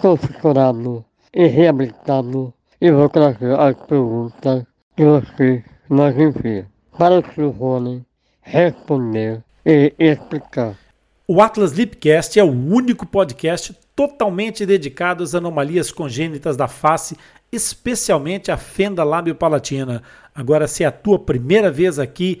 sou fissurado e reabilitado e vou trazer as perguntas que você nos envia para o Sr. Rony responder e explicar. O Atlas Lipcast é o único podcast totalmente dedicado às anomalias congênitas da face, especialmente a fenda lábio-palatina. Agora, se é a tua primeira vez aqui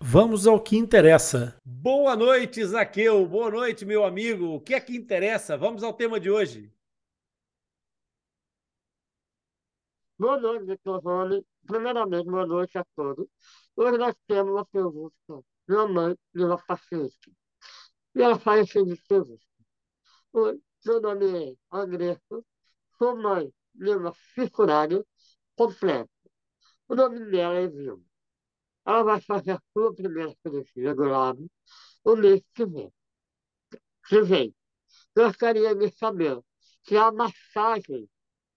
Vamos ao que interessa. Boa noite, Zaqueu. Boa noite, meu amigo. O que é que interessa? Vamos ao tema de hoje. Boa noite, Dr. Rony. Primeiramente, boa noite a todos. Hoje nós temos uma pergunta de uma mãe de uma paciente. E ela faz a seguinte pergunta. Oi, meu nome é Andressa, sou mãe de uma fissurada completa. O nome dela é Vilma. Ela vai fazer a sua primeira cirurgia do lábio no mês que vem. Que vem. Gostaria de saber se a massagem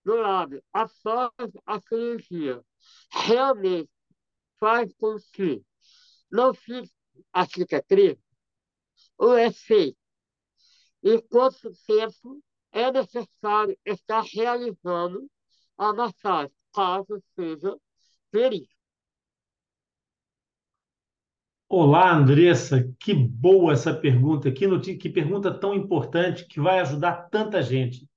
do lábio após a cirurgia realmente faz com que não fique a cicatriz ou é feito. E quanto tempo é necessário estar realizando a massagem, caso seja verídico. Olá, Andressa, que boa essa pergunta, que, que pergunta tão importante que vai ajudar tanta gente.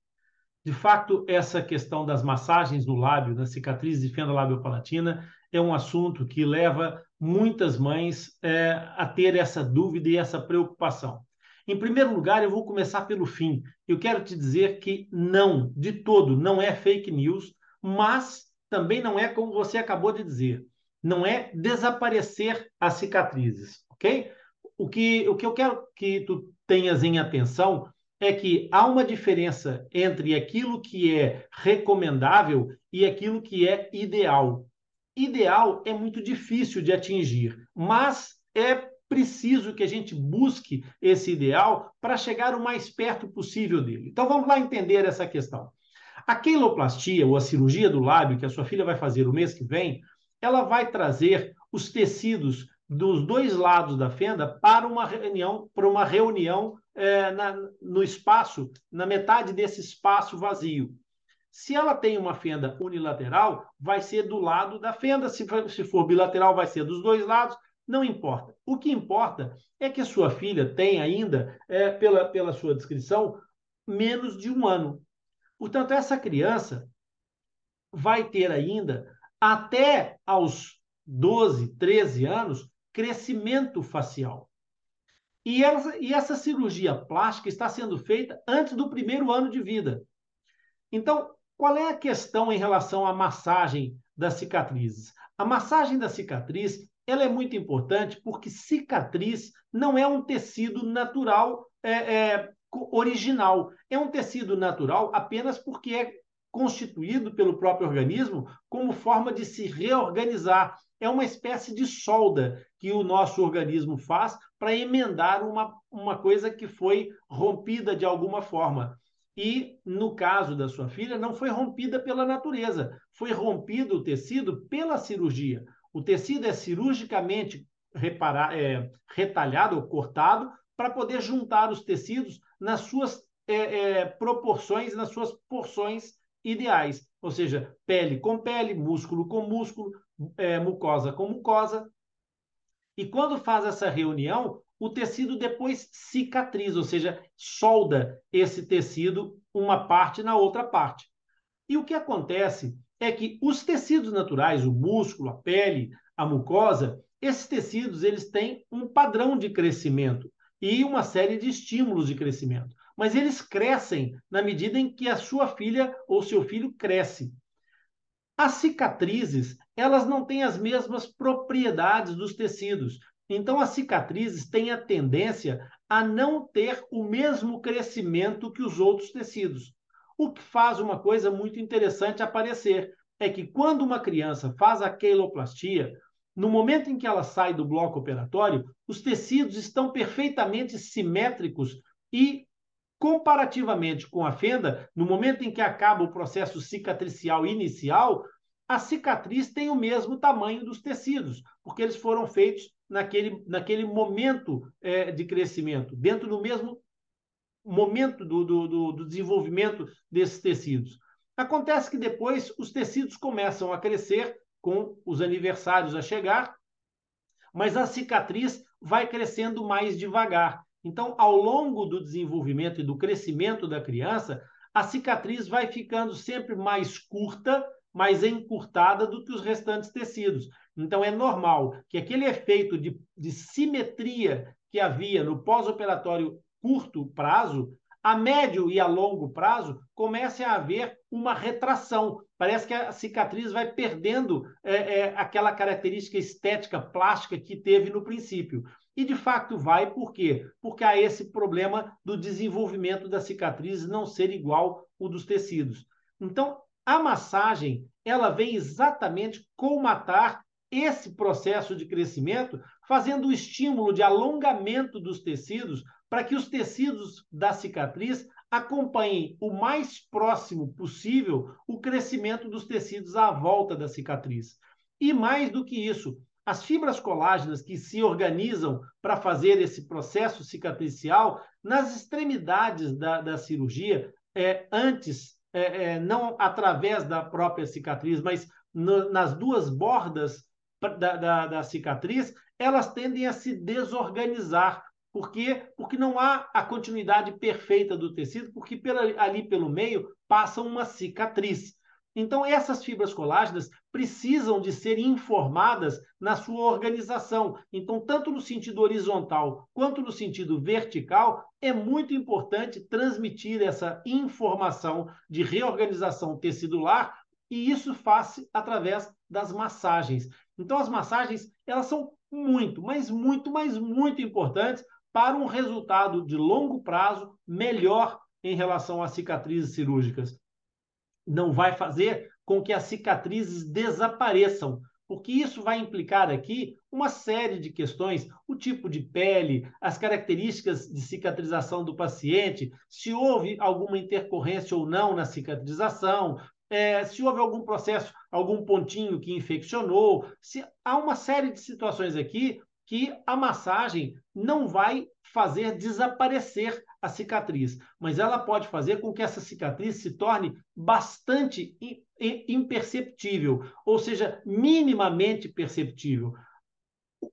De fato, essa questão das massagens no lábio, das cicatrizes de fenda labiopalatina, é um assunto que leva muitas mães é, a ter essa dúvida e essa preocupação. Em primeiro lugar, eu vou começar pelo fim. Eu quero te dizer que não, de todo, não é fake news, mas também não é como você acabou de dizer não é desaparecer as cicatrizes, ok? O que, o que eu quero que tu tenhas em atenção é que há uma diferença entre aquilo que é recomendável e aquilo que é ideal. Ideal é muito difícil de atingir, mas é preciso que a gente busque esse ideal para chegar o mais perto possível dele. Então vamos lá entender essa questão. A queloplastia, ou a cirurgia do lábio, que a sua filha vai fazer o mês que vem, ela vai trazer os tecidos dos dois lados da fenda para uma reunião, para uma reunião é, na, no espaço, na metade desse espaço vazio. Se ela tem uma fenda unilateral, vai ser do lado da fenda. Se for, se for bilateral, vai ser dos dois lados. Não importa. O que importa é que sua filha tem ainda, é, pela, pela sua descrição, menos de um ano. Portanto, essa criança vai ter ainda até aos 12, 13 anos, crescimento facial. E essa, e essa cirurgia plástica está sendo feita antes do primeiro ano de vida. Então, qual é a questão em relação à massagem das cicatrizes? A massagem da cicatriz ela é muito importante porque cicatriz não é um tecido natural é, é, original. É um tecido natural apenas porque é constituído pelo próprio organismo como forma de se reorganizar. É uma espécie de solda que o nosso organismo faz para emendar uma, uma coisa que foi rompida de alguma forma. E, no caso da sua filha, não foi rompida pela natureza, foi rompido o tecido pela cirurgia. O tecido é cirurgicamente reparar, é, retalhado ou cortado para poder juntar os tecidos nas suas é, é, proporções, nas suas porções ideais. Ou seja, pele com pele, músculo com músculo, é, mucosa com mucosa. E quando faz essa reunião, o tecido depois cicatriza, ou seja, solda esse tecido uma parte na outra parte. E o que acontece é que os tecidos naturais, o músculo, a pele, a mucosa, esses tecidos eles têm um padrão de crescimento e uma série de estímulos de crescimento. Mas eles crescem na medida em que a sua filha ou seu filho cresce. As cicatrizes, elas não têm as mesmas propriedades dos tecidos. Então, as cicatrizes têm a tendência a não ter o mesmo crescimento que os outros tecidos. O que faz uma coisa muito interessante aparecer é que quando uma criança faz a queloplastia, no momento em que ela sai do bloco operatório, os tecidos estão perfeitamente simétricos e, comparativamente com a fenda, no momento em que acaba o processo cicatricial inicial, a cicatriz tem o mesmo tamanho dos tecidos, porque eles foram feitos naquele, naquele momento é, de crescimento, dentro do mesmo momento do, do, do desenvolvimento desses tecidos. Acontece que depois os tecidos começam a crescer com os aniversários a chegar, mas a cicatriz vai crescendo mais devagar. Então, ao longo do desenvolvimento e do crescimento da criança, a cicatriz vai ficando sempre mais curta, mais encurtada do que os restantes tecidos. Então, é normal que aquele efeito de, de simetria que havia no pós-operatório curto prazo a médio e a longo prazo, comece a haver uma retração. Parece que a cicatriz vai perdendo é, é, aquela característica estética plástica que teve no princípio. E de fato vai, por quê? Porque há esse problema do desenvolvimento da cicatriz não ser igual o dos tecidos. Então, a massagem, ela vem exatamente colmatar esse processo de crescimento, fazendo o estímulo de alongamento dos tecidos para que os tecidos da cicatriz acompanhem o mais próximo possível o crescimento dos tecidos à volta da cicatriz. E mais do que isso, as fibras colágenas que se organizam para fazer esse processo cicatricial nas extremidades da, da cirurgia, é, antes, é, é, não através da própria cicatriz, mas no, nas duas bordas da, da, da cicatriz, elas tendem a se desorganizar por quê? Porque não há a continuidade perfeita do tecido, porque pela, ali pelo meio passa uma cicatriz. Então, essas fibras colágenas precisam de ser informadas na sua organização. Então, tanto no sentido horizontal quanto no sentido vertical, é muito importante transmitir essa informação de reorganização tecidular, e isso faz através das massagens. Então, as massagens, elas são muito, mas muito, mas muito importantes para um resultado de longo prazo melhor em relação às cicatrizes cirúrgicas. Não vai fazer com que as cicatrizes desapareçam, porque isso vai implicar aqui uma série de questões, o tipo de pele, as características de cicatrização do paciente, se houve alguma intercorrência ou não na cicatrização, é, se houve algum processo, algum pontinho que infeccionou, se há uma série de situações aqui que a massagem não vai fazer desaparecer a cicatriz, mas ela pode fazer com que essa cicatriz se torne bastante imperceptível, ou seja, minimamente perceptível.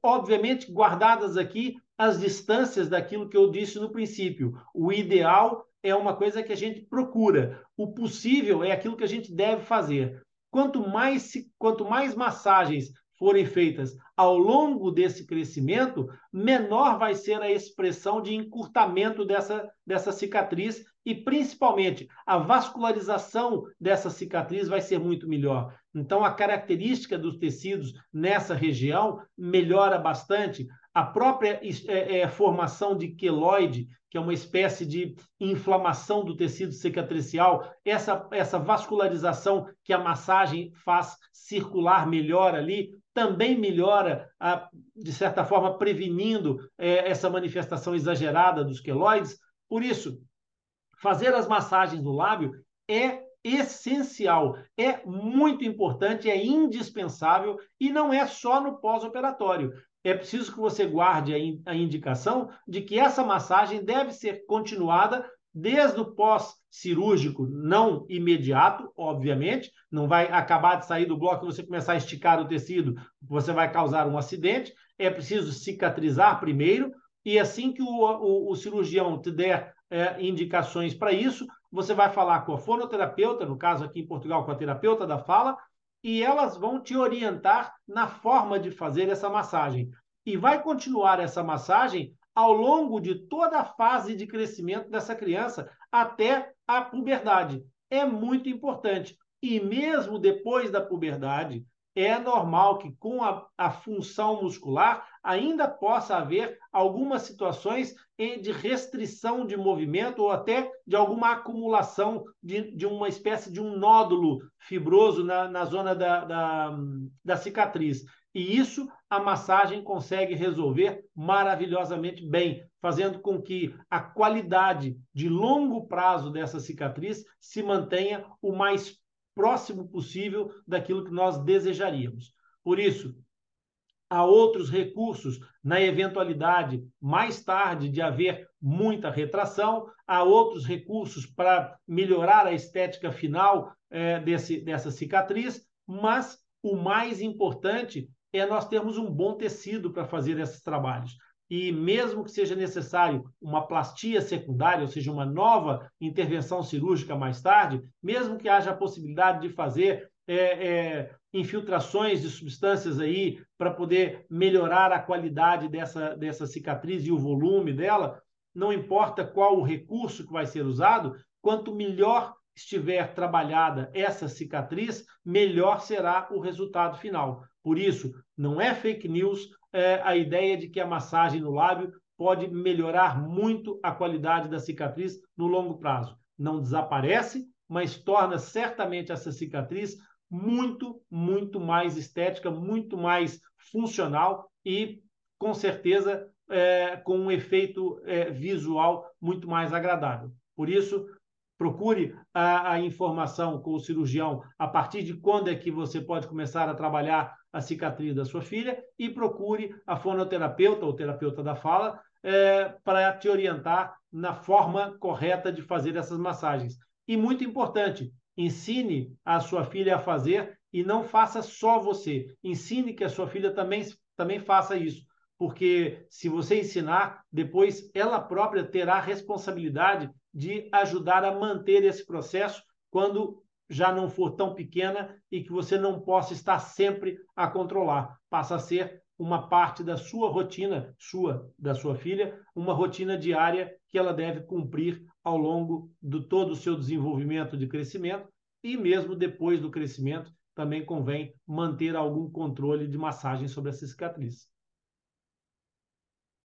Obviamente, guardadas aqui as distâncias daquilo que eu disse no princípio. O ideal é uma coisa que a gente procura, o possível é aquilo que a gente deve fazer. Quanto mais, quanto mais massagens forem feitas ao longo desse crescimento, menor vai ser a expressão de encurtamento dessa, dessa cicatriz e, principalmente, a vascularização dessa cicatriz vai ser muito melhor. Então, a característica dos tecidos nessa região melhora bastante, a própria é, é, formação de queloide, que é uma espécie de inflamação do tecido cicatricial, essa, essa vascularização que a massagem faz circular melhor ali, também melhora, a, de certa forma, prevenindo é, essa manifestação exagerada dos queloides. Por isso, fazer as massagens no lábio é essencial, é muito importante, é indispensável e não é só no pós-operatório. É preciso que você guarde a, indicação de que essa massagem deve ser continuada desde o pós-cirúrgico, não imediato, obviamente, não vai acabar de sair do bloco e você começar a esticar o tecido, você vai causar um acidente. É preciso cicatrizar primeiro, e assim que o, o, o cirurgião te der é, indicações para isso, você vai falar com a fonoterapeuta, no caso aqui em Portugal, com a terapeuta da fala, e elas vão te orientar na forma de fazer essa massagem. E vai continuar essa massagem ao longo de toda a fase de crescimento dessa criança até a puberdade. É muito importante. E mesmo depois da puberdade, é normal que com a, a função muscular ainda possa haver algumas situações de restrição de movimento ou até de alguma acumulação de, de uma espécie de um nódulo fibroso na, na zona da, da, da cicatriz. E isso a massagem consegue resolver maravilhosamente bem, fazendo com que a qualidade de longo prazo dessa cicatriz se mantenha o mais próximo possível daquilo que nós desejaríamos. Por isso, há outros recursos na eventualidade mais tarde de haver muita retração, há outros recursos para melhorar a estética final é, desse, dessa cicatriz, mas o mais importante é nós termos um bom tecido para fazer esses trabalhos e mesmo que seja necessário uma plastia secundária, ou seja, uma nova intervenção cirúrgica mais tarde, mesmo que haja a possibilidade de fazer é, é, infiltrações de substâncias aí para poder melhorar a qualidade dessa, dessa cicatriz e o volume dela, não importa qual o recurso que vai ser usado, quanto melhor estiver trabalhada essa cicatriz, melhor será o resultado final. Por isso, não é fake news é, a ideia de que a massagem no lábio pode melhorar muito a qualidade da cicatriz no longo prazo. Não desaparece, mas torna certamente essa cicatriz muito, muito mais estética, muito mais funcional e, com certeza, é, com um efeito é, visual muito mais agradável. Por isso, procure a, a, informação com o cirurgião a partir de quando é que você pode começar a trabalhar a cicatriz da sua filha e procure a fonoterapeuta ou terapeuta da fala é, para te orientar na forma correta de fazer essas massagens. E muito importante, ensine a sua filha a fazer e não faça só você. Ensine que a sua filha também, também faça isso. Porque se você ensinar, depois ela própria terá a responsabilidade de ajudar a manter esse processo quando já não for tão pequena e que você não possa estar sempre a controlar. Passa a ser uma parte da sua rotina, sua, da sua filha, uma rotina diária que ela deve cumprir ao longo de todo o seu desenvolvimento de crescimento e mesmo depois do crescimento também convém manter algum controle de massagem sobre essa cicatriz.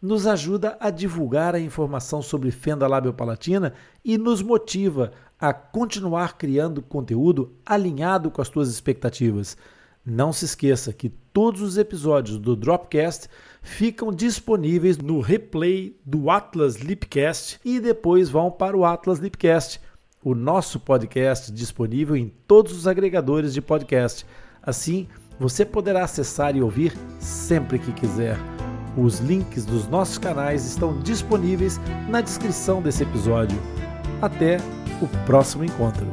nos ajuda a divulgar a informação sobre fenda labiopalatina e nos motiva a continuar criando conteúdo alinhado com as tuas expectativas. Não se esqueça que todos os episódios do Dropcast ficam disponíveis no replay do Atlas Lipcast e depois vão para o Atlas Lipcast, o nosso podcast disponível em todos os agregadores de podcast. Assim, você poderá acessar e ouvir sempre que quiser. Os links dos nossos canais estão disponíveis na descrição desse episódio. Até o próximo encontro.